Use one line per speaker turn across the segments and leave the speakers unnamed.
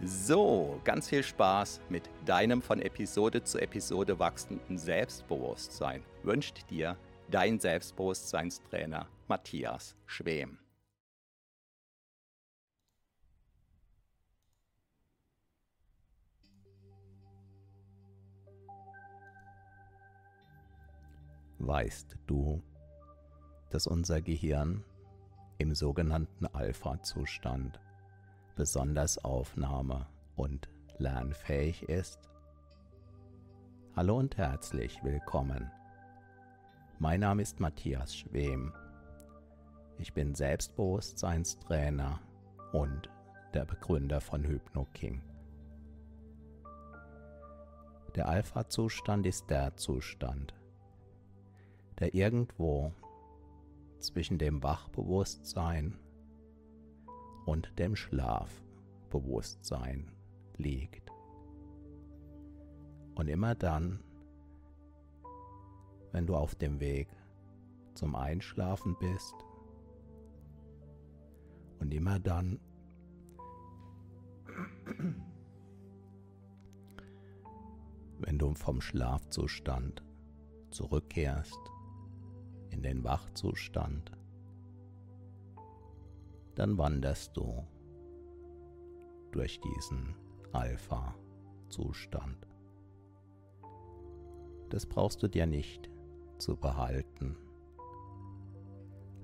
So, ganz viel Spaß mit deinem von Episode zu Episode wachsenden Selbstbewusstsein wünscht dir dein Selbstbewusstseinstrainer Matthias Schwem. Weißt du, dass unser Gehirn im sogenannten Alpha-Zustand besonders aufnahme- und lernfähig ist? Hallo und herzlich willkommen. Mein Name ist Matthias Schwem. Ich bin Selbstbewusstseinstrainer und der Begründer von HypnoKing. Der Alpha-Zustand ist der Zustand, der irgendwo zwischen dem Wachbewusstsein und dem Schlafbewusstsein liegt. Und immer dann, wenn du auf dem Weg zum Einschlafen bist und immer dann, wenn du vom Schlafzustand zurückkehrst in den Wachzustand, dann wanderst du durch diesen Alpha-Zustand. Das brauchst du dir nicht zu behalten,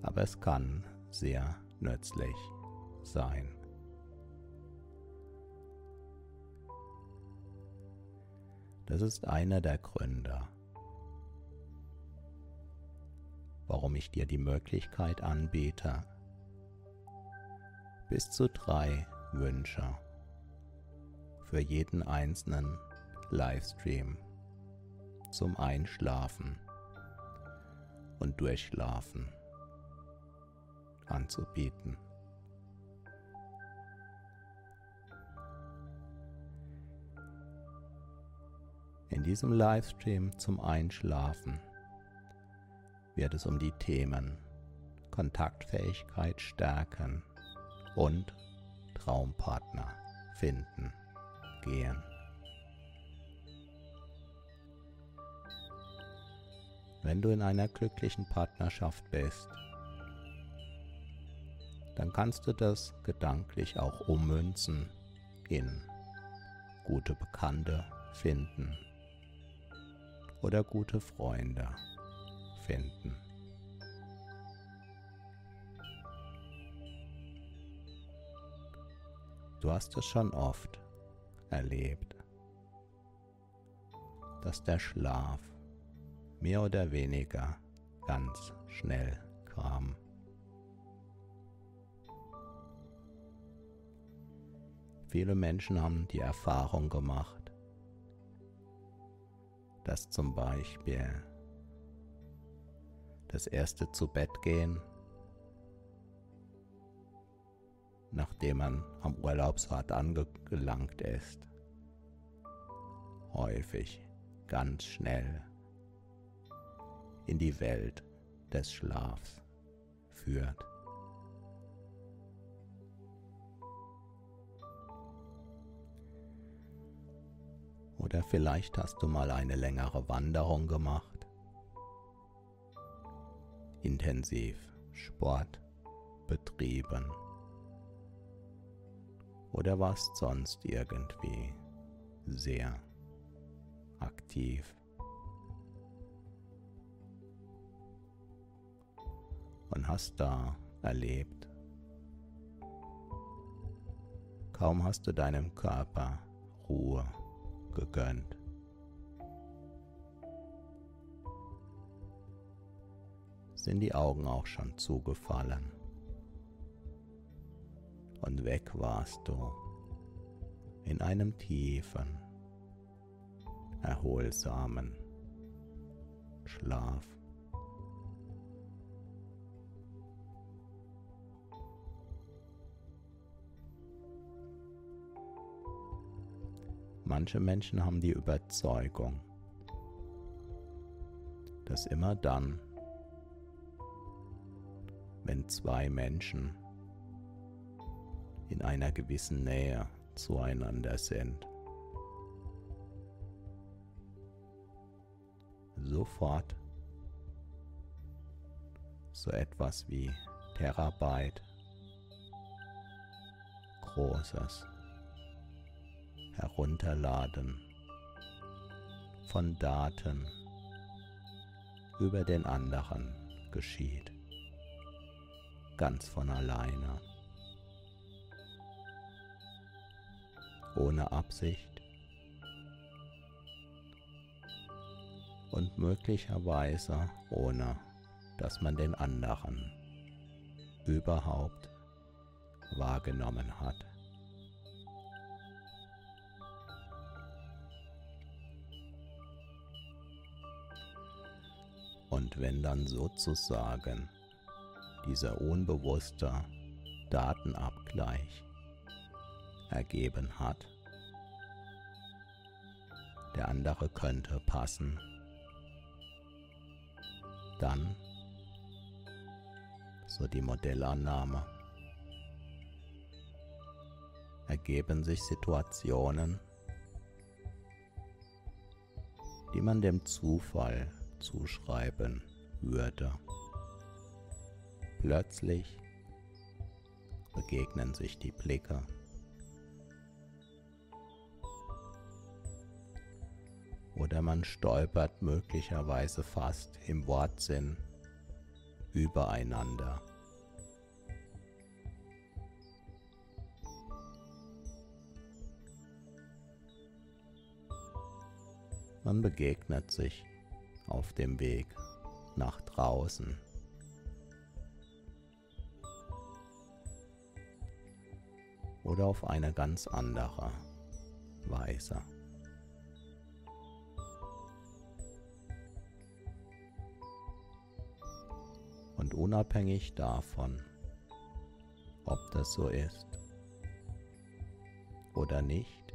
aber es kann sehr nützlich sein. Das ist einer der Gründe, warum ich dir die Möglichkeit anbiete, bis zu drei Wünsche für jeden einzelnen Livestream zum Einschlafen und Durchschlafen anzubieten. In diesem Livestream zum Einschlafen wird es um die Themen Kontaktfähigkeit stärken, und Traumpartner finden gehen. Wenn du in einer glücklichen Partnerschaft bist, dann kannst du das gedanklich auch ummünzen in gute Bekannte finden oder gute Freunde finden. Du hast es schon oft erlebt, dass der Schlaf mehr oder weniger ganz schnell kam. Viele Menschen haben die Erfahrung gemacht, dass zum Beispiel das erste zu Bett gehen nachdem man am Urlaubsort angelangt ist. Häufig ganz schnell in die Welt des Schlafs führt. Oder vielleicht hast du mal eine längere Wanderung gemacht, intensiv Sport betrieben oder warst sonst irgendwie sehr aktiv. Und hast da erlebt, kaum hast du deinem Körper Ruhe gegönnt. Sind die Augen auch schon zugefallen und weg warst du in einem tiefen, erholsamen Schlaf. Manche Menschen haben die Überzeugung, dass immer dann, wenn zwei Menschen in einer gewissen Nähe zueinander sind, sofort. So etwas wie Terabyte. Großes. Herunterladen. Von Daten. Über den anderen geschieht, ganz von alleine, ohne Absicht und möglicherweise ohne dass man den anderen überhaupt wahrgenommen hat. Und wenn dann sozusagen dieser unbewusste Datenabgleich ergeben hat, der andere könnte passen, dann, so die Modellannahme, ergeben sich Situationen, die man dem Zufall zuschreiben würde. Plötzlich begegnen sich die Blicke. Oder man stolpert möglicherweise fast im Wortsinn übereinander. Man begegnet sich auf dem Weg nach draußen. Oder auf eine ganz andere Weise. Unabhängig davon, ob das so ist oder nicht,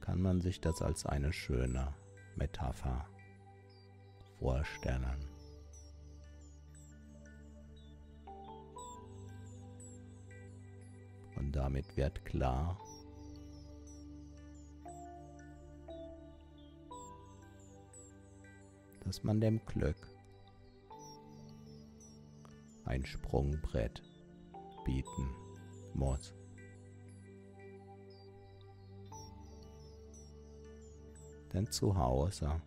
kann man sich das als eine schöne Metapher vorstellen. Und damit wird klar, dass man dem Glück ein Sprungbrett bieten muss. denn zu Hause,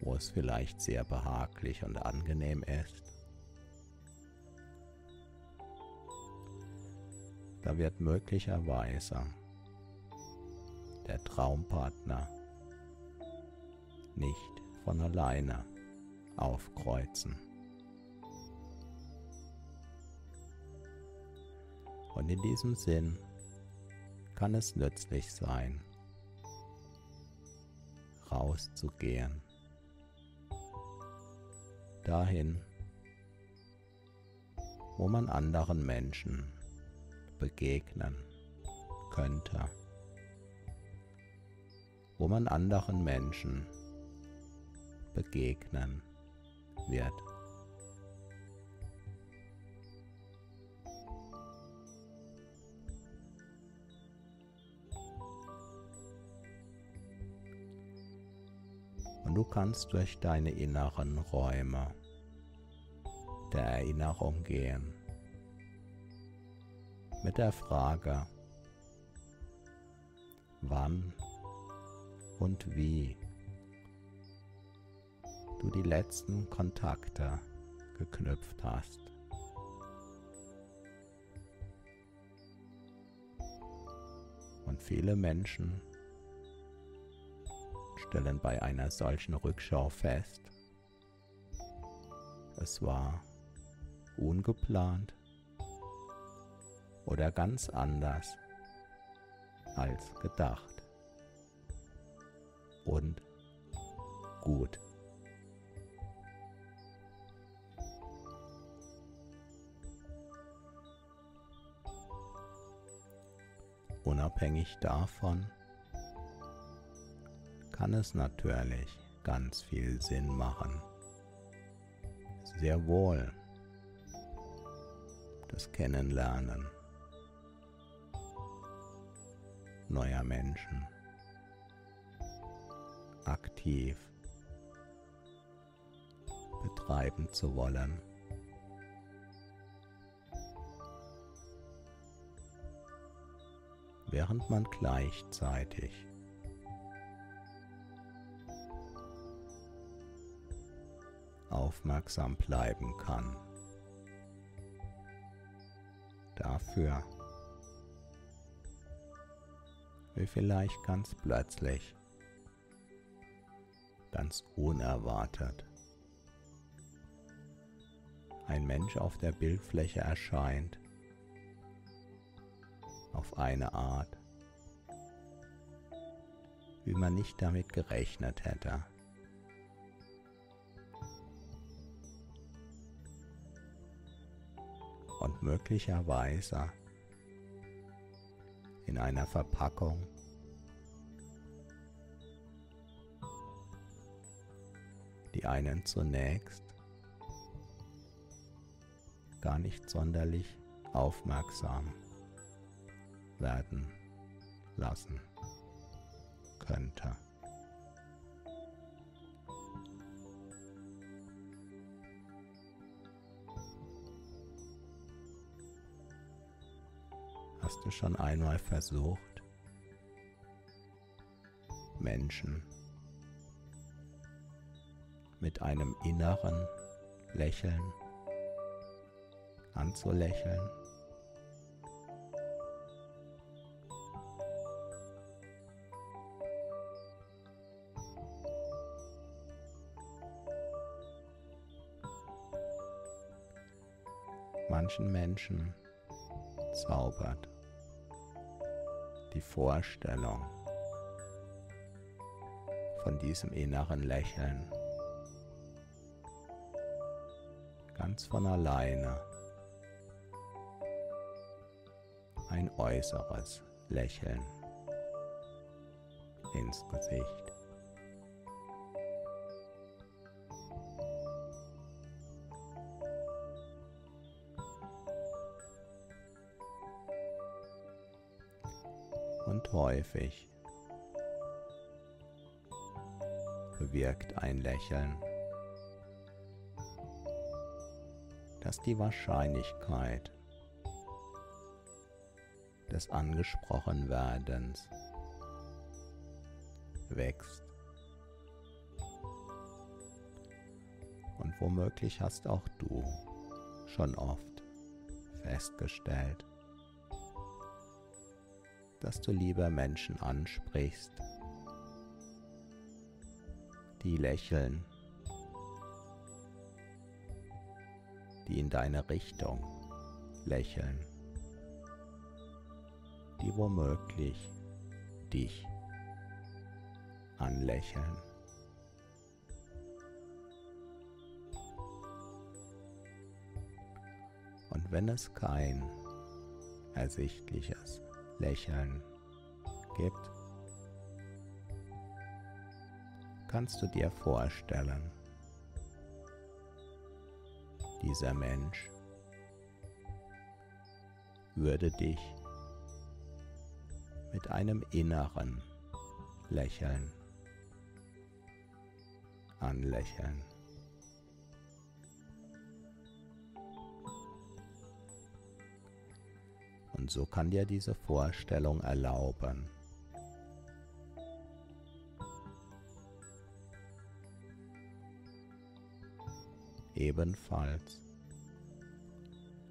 wo es vielleicht sehr behaglich und angenehm ist, da wird möglicherweise der Traumpartner nicht von alleine aufkreuzen. Und in diesem Sinn kann es nützlich sein, rauszugehen. Dahin, wo man anderen Menschen begegnen könnte, wo man anderen Menschen begegnen begegnen wird. Und du kannst durch deine inneren Räume der Erinnerung gehen mit der Frage, wann und wie du die letzten Kontakte geknüpft hast. Und viele Menschen stellen bei einer solchen Rückschau fest, es war ungeplant oder ganz anders als gedacht und gut. Unabhängig davon kann es natürlich ganz viel Sinn machen. Sehr wohl das Kennenlernen neuer Menschen aktiv betreiben zu wollen. Während man gleichzeitig aufmerksam bleiben kann. Dafür, wie vielleicht ganz plötzlich, ganz unerwartet, ein Mensch auf der Bildfläche erscheint, auf eine Art, wie man nicht damit gerechnet hätte. Und möglicherweise in einer Verpackung, die einen zunächst gar nicht sonderlich aufmerksam werden lassen könnte. Hast du schon einmal versucht, Menschen mit einem inneren Lächeln anzulächeln? Manchen Menschen zaubert die Vorstellung von diesem inneren Lächeln ganz von alleine ein äußeres Lächeln ins Gesicht. Häufig bewirkt ein Lächeln, dass die Wahrscheinlichkeit des Angesprochenwerdens wächst. Und womöglich hast auch du schon oft festgestellt, dass du lieber Menschen ansprichst, die lächeln, die in deine Richtung lächeln, die womöglich dich anlächeln. Und wenn es kein ersichtliches Lächeln gibt, kannst du dir vorstellen, dieser Mensch würde dich mit einem inneren Lächeln anlächeln. Und so kann dir diese Vorstellung erlauben, ebenfalls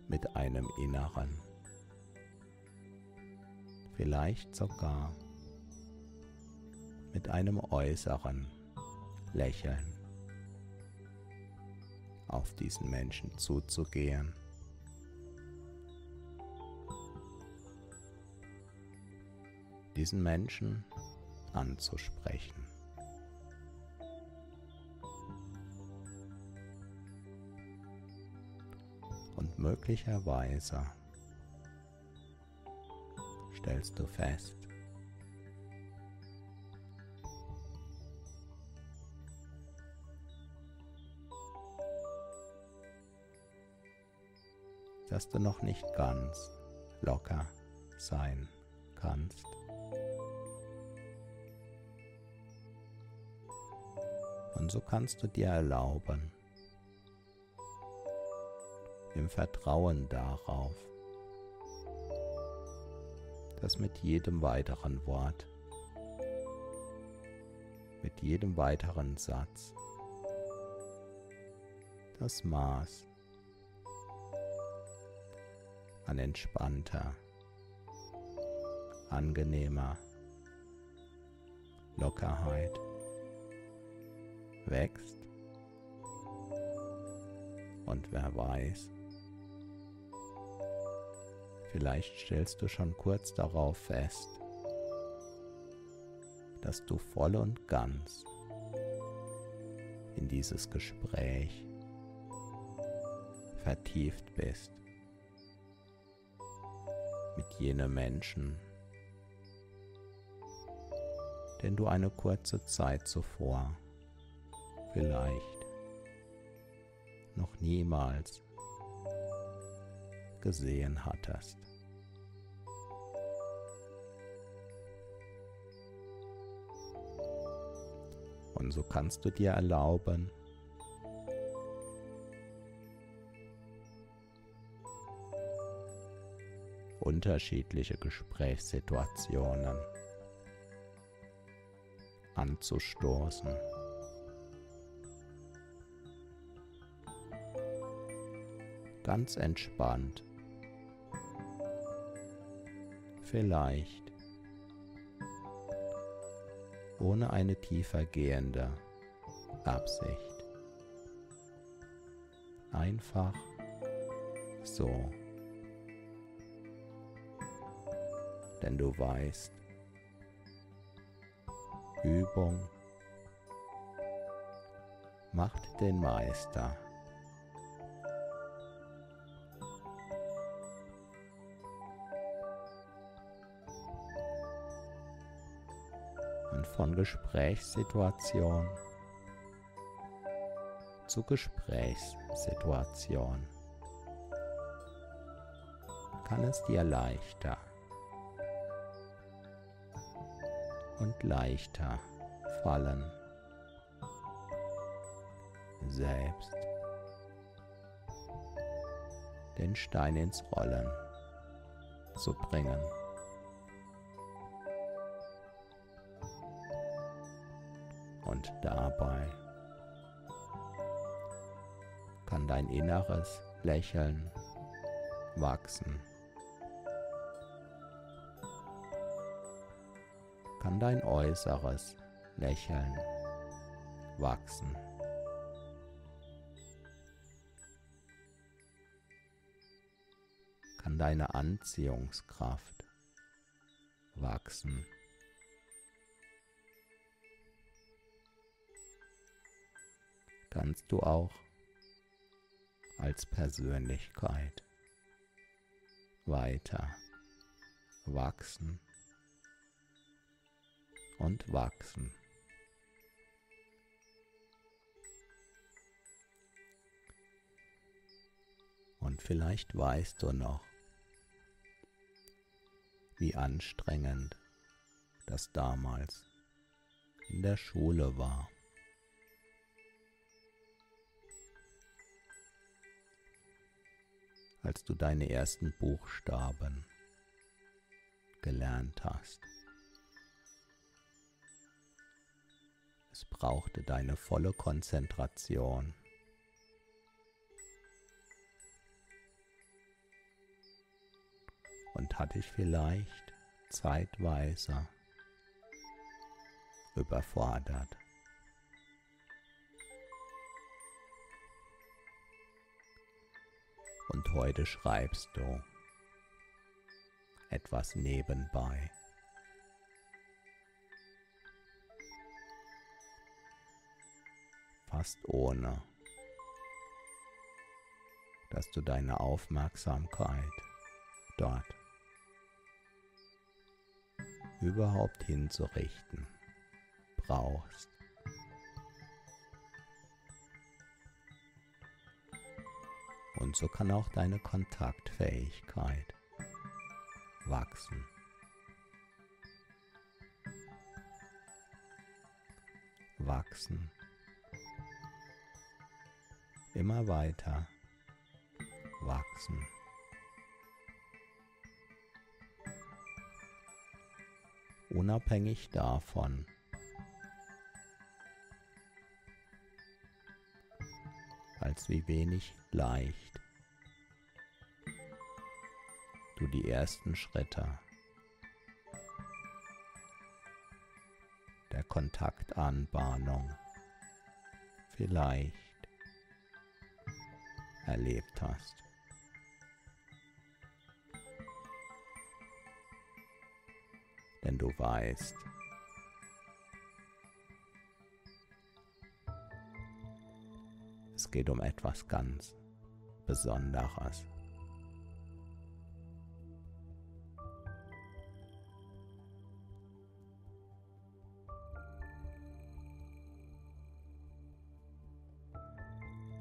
mit einem inneren, vielleicht sogar mit einem äußeren Lächeln auf diesen Menschen zuzugehen. Diesen Menschen anzusprechen. Und möglicherweise stellst du fest, dass du noch nicht ganz locker sein kannst. Und so kannst du dir erlauben, im Vertrauen darauf, dass mit jedem weiteren Wort, mit jedem weiteren Satz das Maß an entspannter, angenehmer Lockerheit wächst. Und wer weiß, vielleicht stellst du schon kurz darauf fest, dass du voll und ganz in dieses Gespräch vertieft bist mit jenem Menschen, den du eine kurze Zeit zuvor vielleicht noch niemals gesehen hattest. Und so kannst du dir erlauben, unterschiedliche Gesprächssituationen anzustoßen. Ganz entspannt. Vielleicht ohne eine tiefer gehende Absicht. Einfach so. Denn du weißt, Übung macht den Meister. Von Gesprächssituation zu Gesprächssituation kann es dir leichter und leichter fallen. Selbst den Stein ins Rollen zu bringen. Und dabei kann dein inneres Lächeln wachsen. kann dein äußeres Lächeln wachsen. Kann deine Anziehungskraft wachsen. Kannst du auch als Persönlichkeit weiter wachsen und wachsen. Und vielleicht weißt du noch, wie anstrengend das damals in der Schule war. Als du deine ersten Buchstaben gelernt hast. Es brauchte deine volle Konzentration. Und hat dich vielleicht zeitweise überfordert. Und heute schreibst du etwas nebenbei. Fast ohne, dass du deine Aufmerksamkeit dort überhaupt hinzurichten brauchst. Und so kann auch deine Kontaktfähigkeit wachsen. Wachsen. Immer weiter wachsen. Unabhängig davon, als wie wenig leicht. Du die ersten Schritte. Der Kontaktanbahnung. Vielleicht erlebt hast. Denn du weißt, es geht um etwas ganz Besonderes.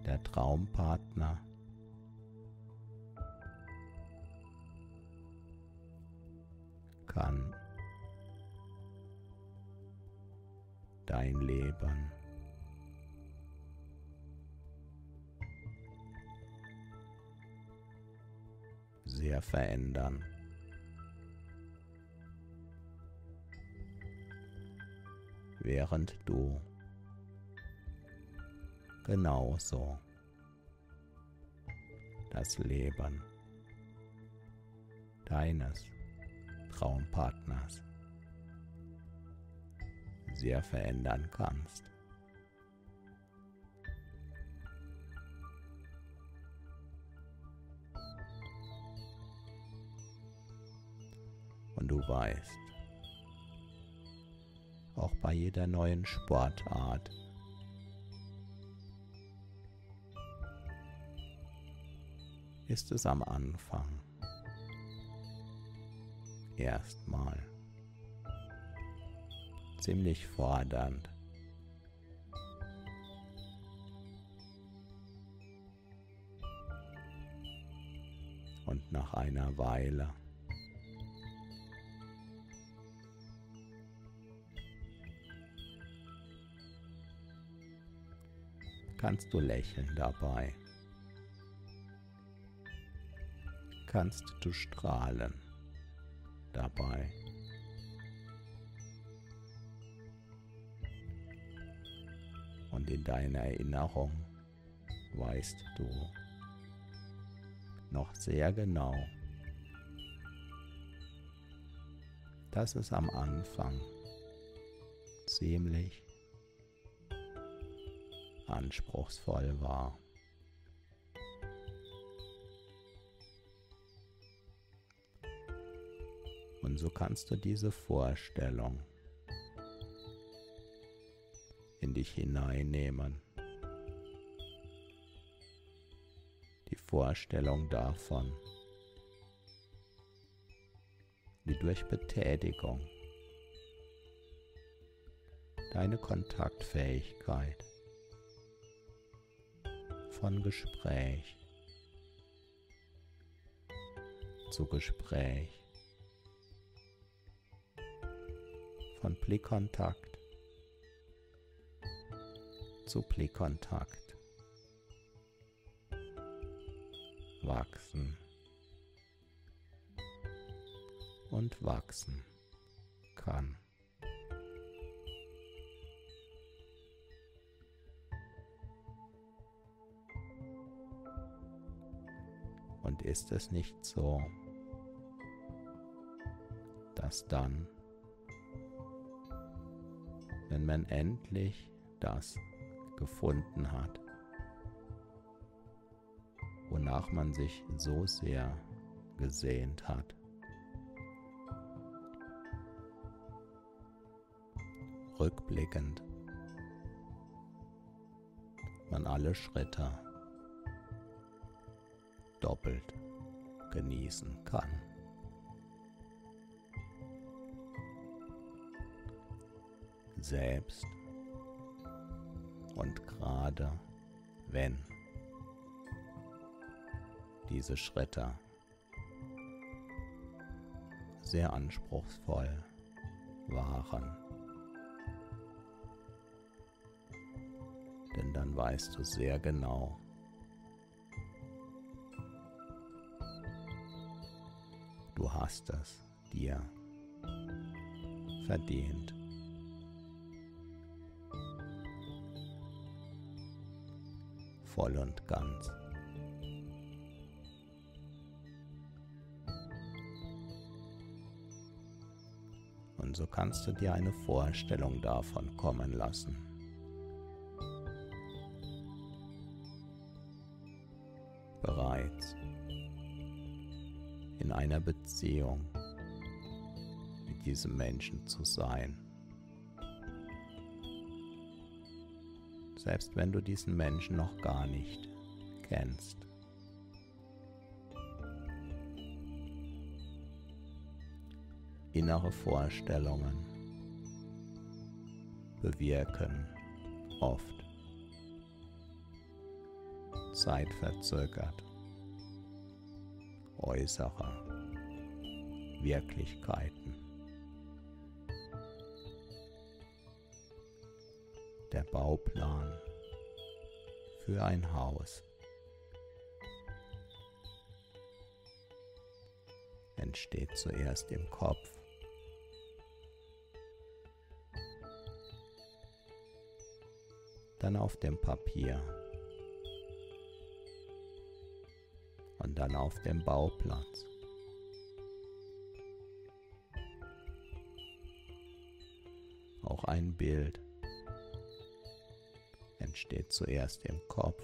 der Traumpartner. kann dein Leben sehr verändern. Während du genauso das Leben deines Traumpartners sehr verändern kannst. Und du weißt, auch bei jeder neuen Sportart ist es am Anfang erstmal ziemlich fordernd. Und nach einer Weile kannst du lächeln dabei. kannst du strahlen dabei. Und in deiner Erinnerung weißt du noch sehr genau, dass es am Anfang ziemlich anspruchsvoll war. Und so kannst du diese Vorstellung in dich hineinnehmen. Die Vorstellung davon, wie durch Betätigung deine Kontaktfähigkeit von Gespräch. Zu Gespräch. Von Blickkontakt. Zu Blickkontakt. Wachsen. Und wachsen kann. Und ist es nicht so, dass dann, wenn man endlich das gefunden hat, wonach man sich so sehr gesehnt hat, rückblickend man alle Schritte doppelt genießen kann. Selbst und gerade wenn diese Schritte sehr anspruchsvoll waren. Denn dann weißt du sehr genau, hast es dir verdient. Voll und ganz. Und so kannst du dir eine Vorstellung davon kommen lassen. Einer Beziehung mit diesem Menschen zu sein. Selbst wenn du diesen Menschen noch gar nicht kennst. Innere Vorstellungen bewirken oft zeitverzögert äußere Wirklichkeiten. Der Bauplan für ein Haus entsteht zuerst im Kopf. Dann auf dem Papier. und dann auf dem Bauplatz. Ein Bild entsteht zuerst im Kopf,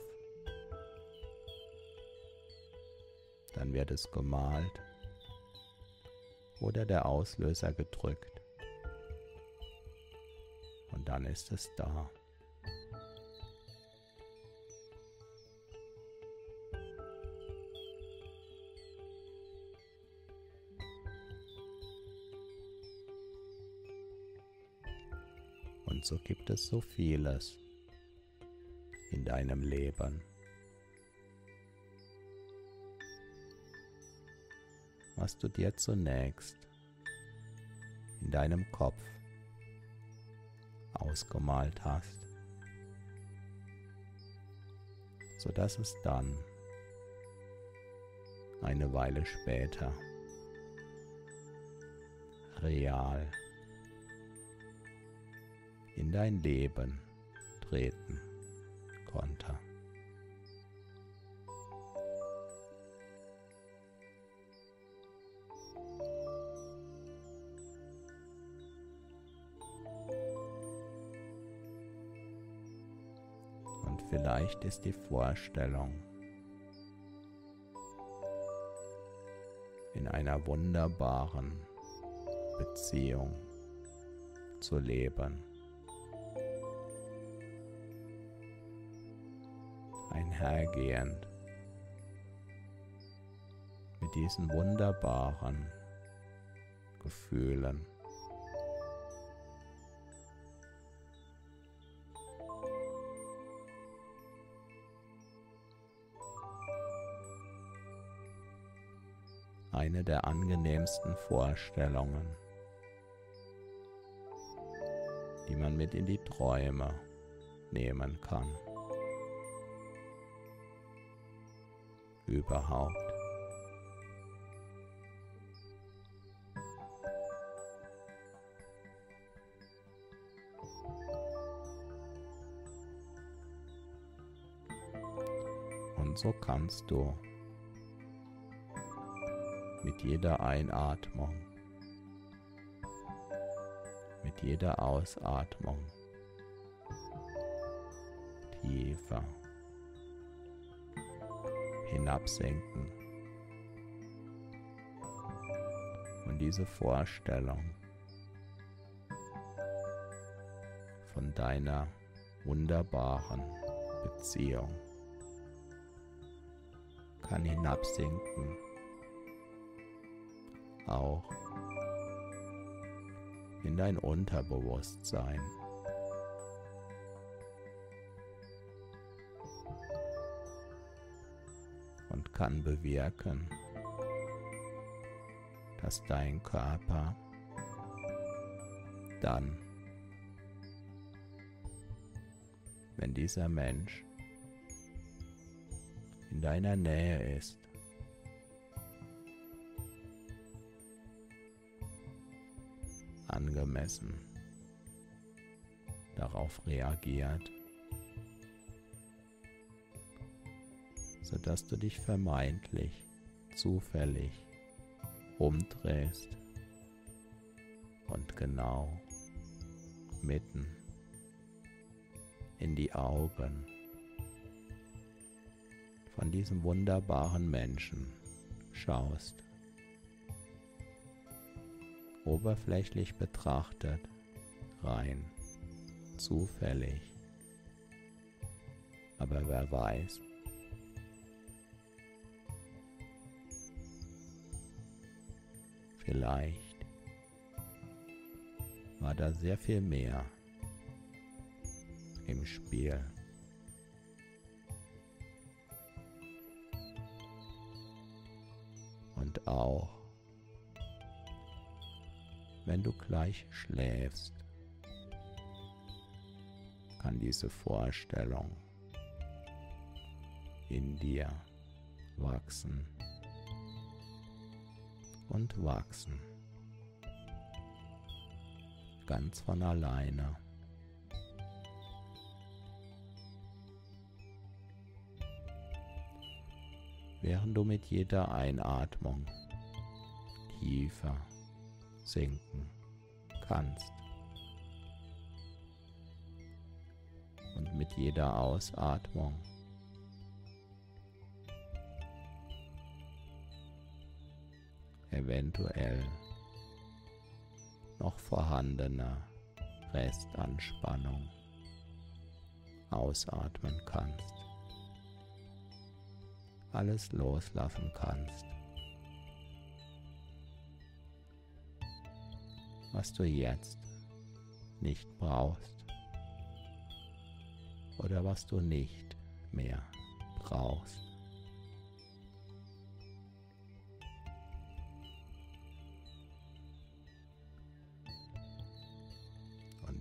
dann wird es gemalt oder der Auslöser gedrückt und dann ist es da. Und so gibt es so vieles in deinem Leben. Was du dir zunächst in deinem Kopf ausgemalt hast, sodass es dann eine Weile später real in dein Leben treten konnte. Und vielleicht ist die Vorstellung, in einer wunderbaren Beziehung zu leben. Einhergehend mit diesen wunderbaren Gefühlen. Eine der angenehmsten Vorstellungen, die man mit in die Träume nehmen kann. Überhaupt. Und so kannst du mit jeder Einatmung, mit jeder Ausatmung tiefer hinabsenken. Und diese Vorstellung von deiner wunderbaren Beziehung kann hinabsinken, auch in dein Unterbewusstsein. Kann bewirken, dass dein Körper dann, wenn dieser Mensch in deiner Nähe ist, angemessen darauf reagiert, sodass du dich vermeintlich zufällig umdrehst und genau mitten in die Augen von diesem wunderbaren Menschen schaust. Oberflächlich betrachtet, rein, zufällig. Aber wer weiß, vielleicht war da sehr viel mehr im Spiel. Und auch, wenn du gleich schläfst, kann diese Vorstellung in dir wachsen und wachsen, ganz von alleine. während du mit jeder Einatmung tiefer sinken kannst. Und mit jeder Ausatmung eventuell noch vorhandene Restanspannung ausatmen kannst alles loslassen kannst. Was du jetzt nicht brauchst oder was du nicht mehr brauchst.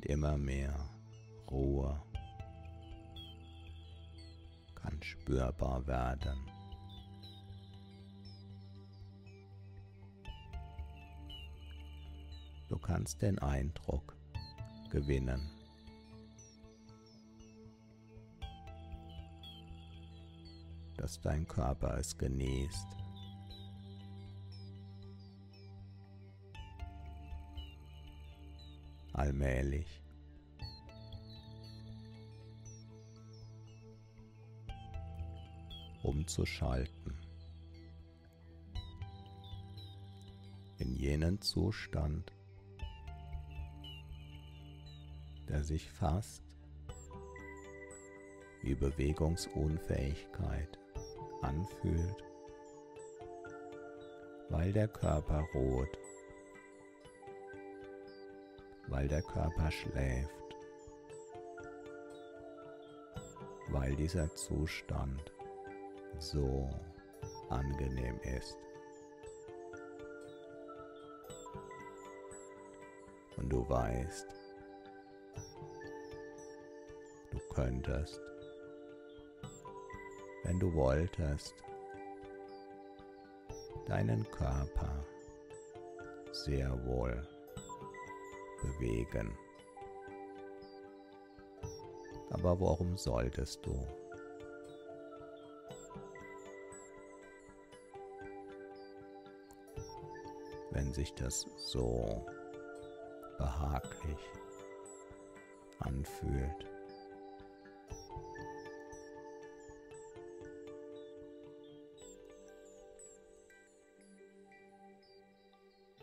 Immer mehr Ruhe kann spürbar werden. Du kannst den Eindruck gewinnen. dass dein Körper es genießt. Allmählich. umzuschalten. In jenen Zustand, der sich fast wie Bewegungsunfähigkeit anfühlt, weil der Körper ruht, weil der Körper schläft, weil dieser Zustand so angenehm ist. Und du weißt, könntest, wenn du wolltest, deinen Körper sehr wohl bewegen. Aber warum solltest du? Wenn sich das so behaglich anfühlt.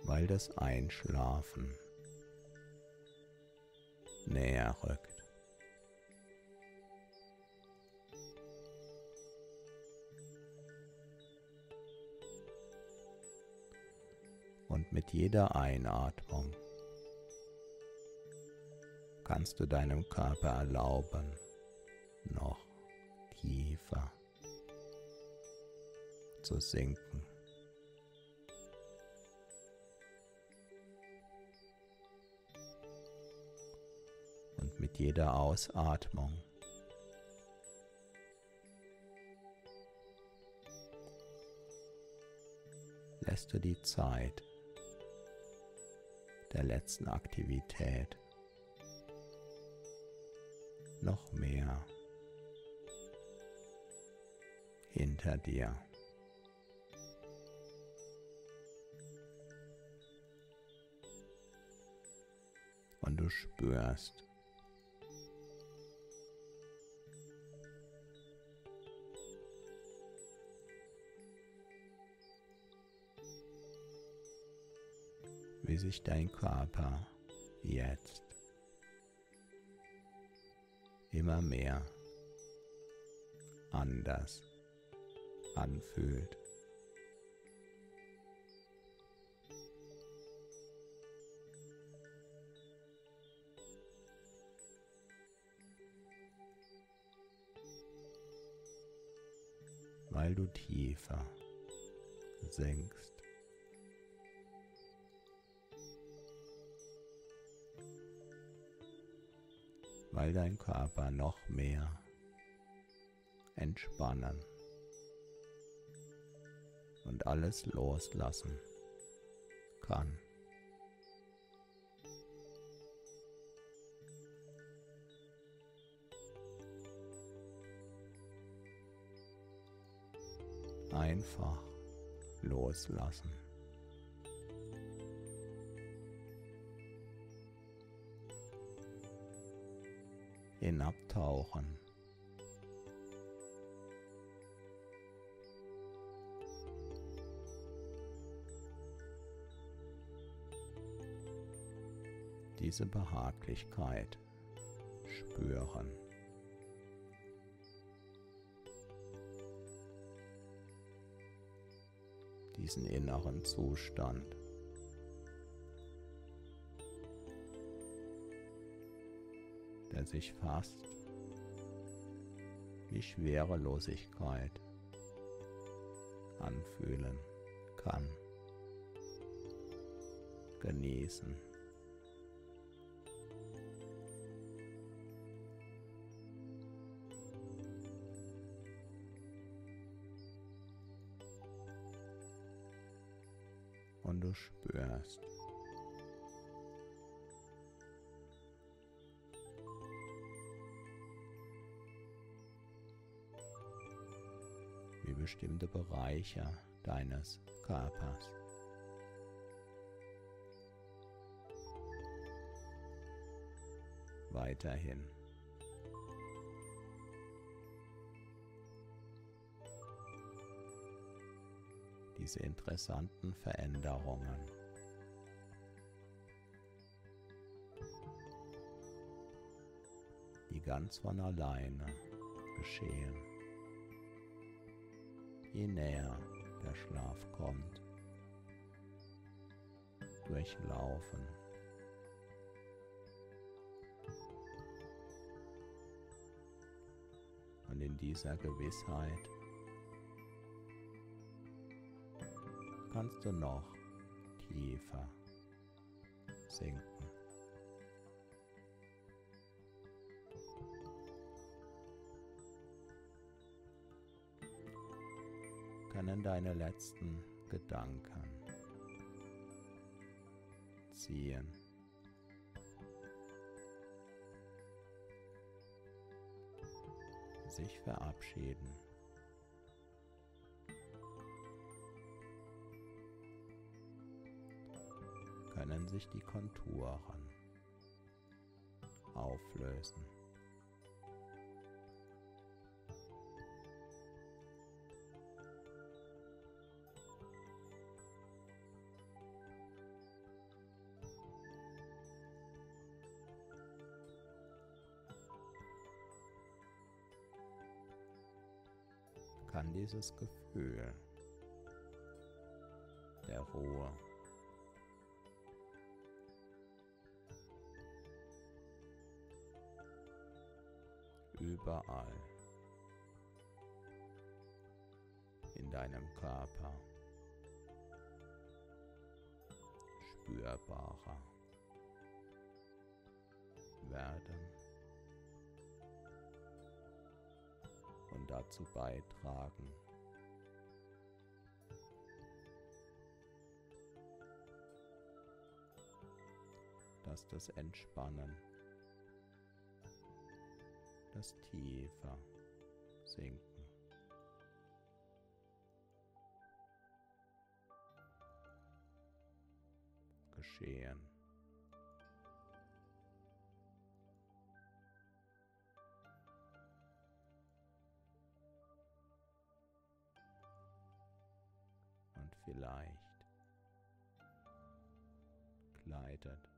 Weil das Einschlafen näher rückt. Und mit jeder Einatmung kannst du deinem Körper erlauben, noch tiefer zu sinken. Mit jeder Ausatmung lässt du die Zeit der letzten Aktivität noch mehr hinter dir. Und du spürst, wie sich dein Körper jetzt immer mehr anders anfühlt. weil du tiefer sinkst. Weil dein Körper noch mehr entspannen und alles loslassen kann. Einfach loslassen. Hinabtauchen. Diese Behaglichkeit spüren. Diesen inneren Zustand. Der sich fast wie Schwerelosigkeit anfühlen kann. Genießen. Und du spürst, bestimmte Bereiche deines Körpers. Weiterhin. Diese interessanten Veränderungen. die ganz von alleine geschehen je näher der Schlaf kommt, durchlaufen. Und in dieser Gewissheit kannst du noch tiefer sinken. Können deine letzten Gedanken ziehen. sich verabschieden. Können sich die Konturen auflösen. Dieses Gefühl der Ruhe überall in deinem Körper spürbarer werden. und dazu beitragen, dass das Entspannen, das tiefer sinken. geschehen. vielleicht gleitet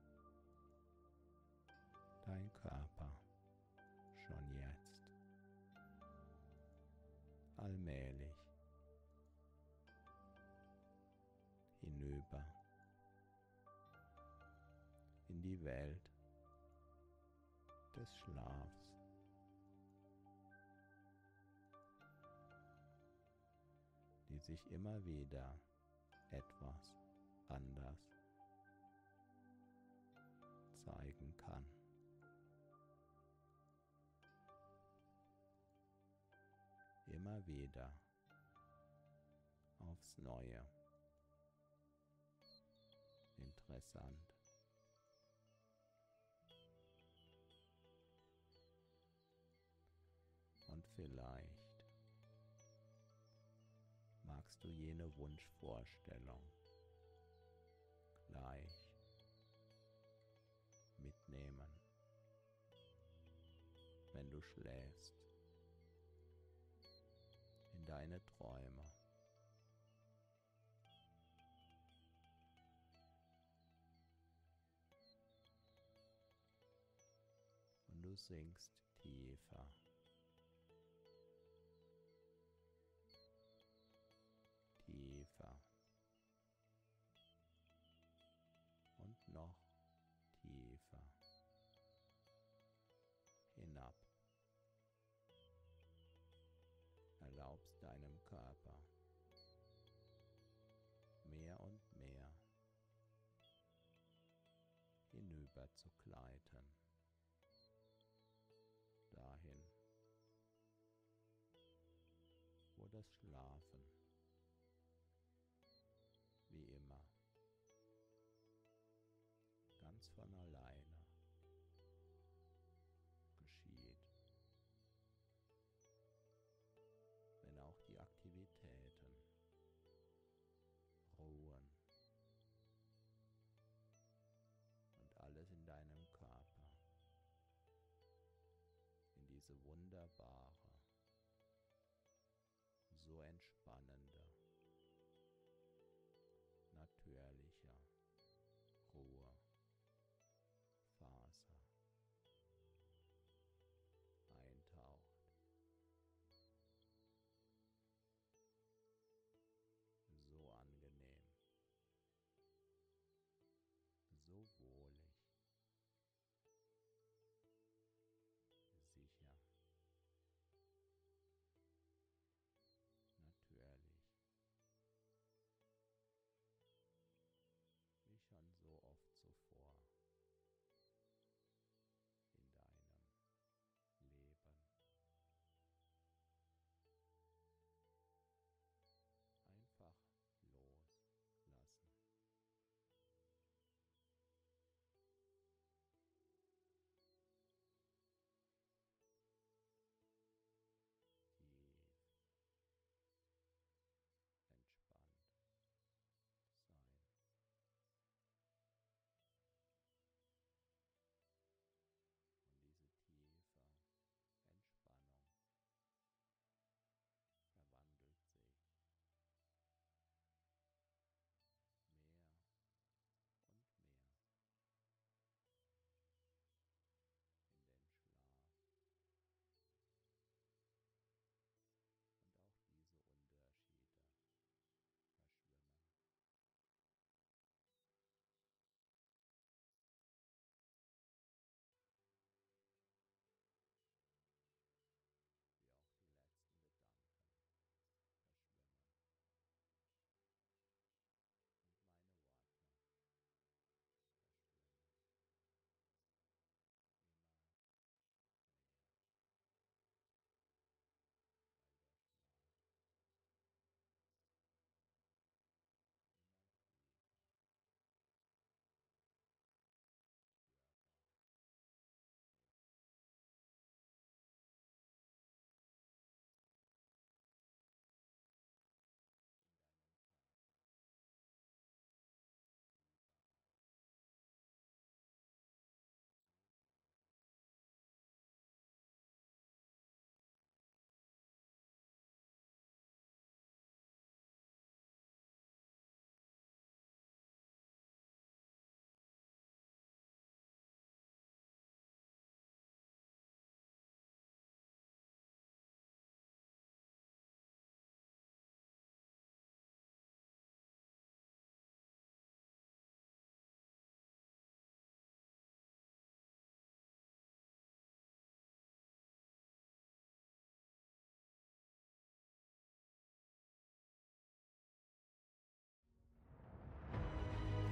Welt des Schlafs. die sich immer wieder etwas anders zeigen kann. Immer wieder aufs Neue. Interessant. Vielleicht. Magst du jene Wunschvorstellung gleich mitnehmen, wenn du schläfst, in deine Träume. Und du sinkst tiefer hinüber zu gleiten, dahin, wo das Schlafen wie immer, ganz von alleine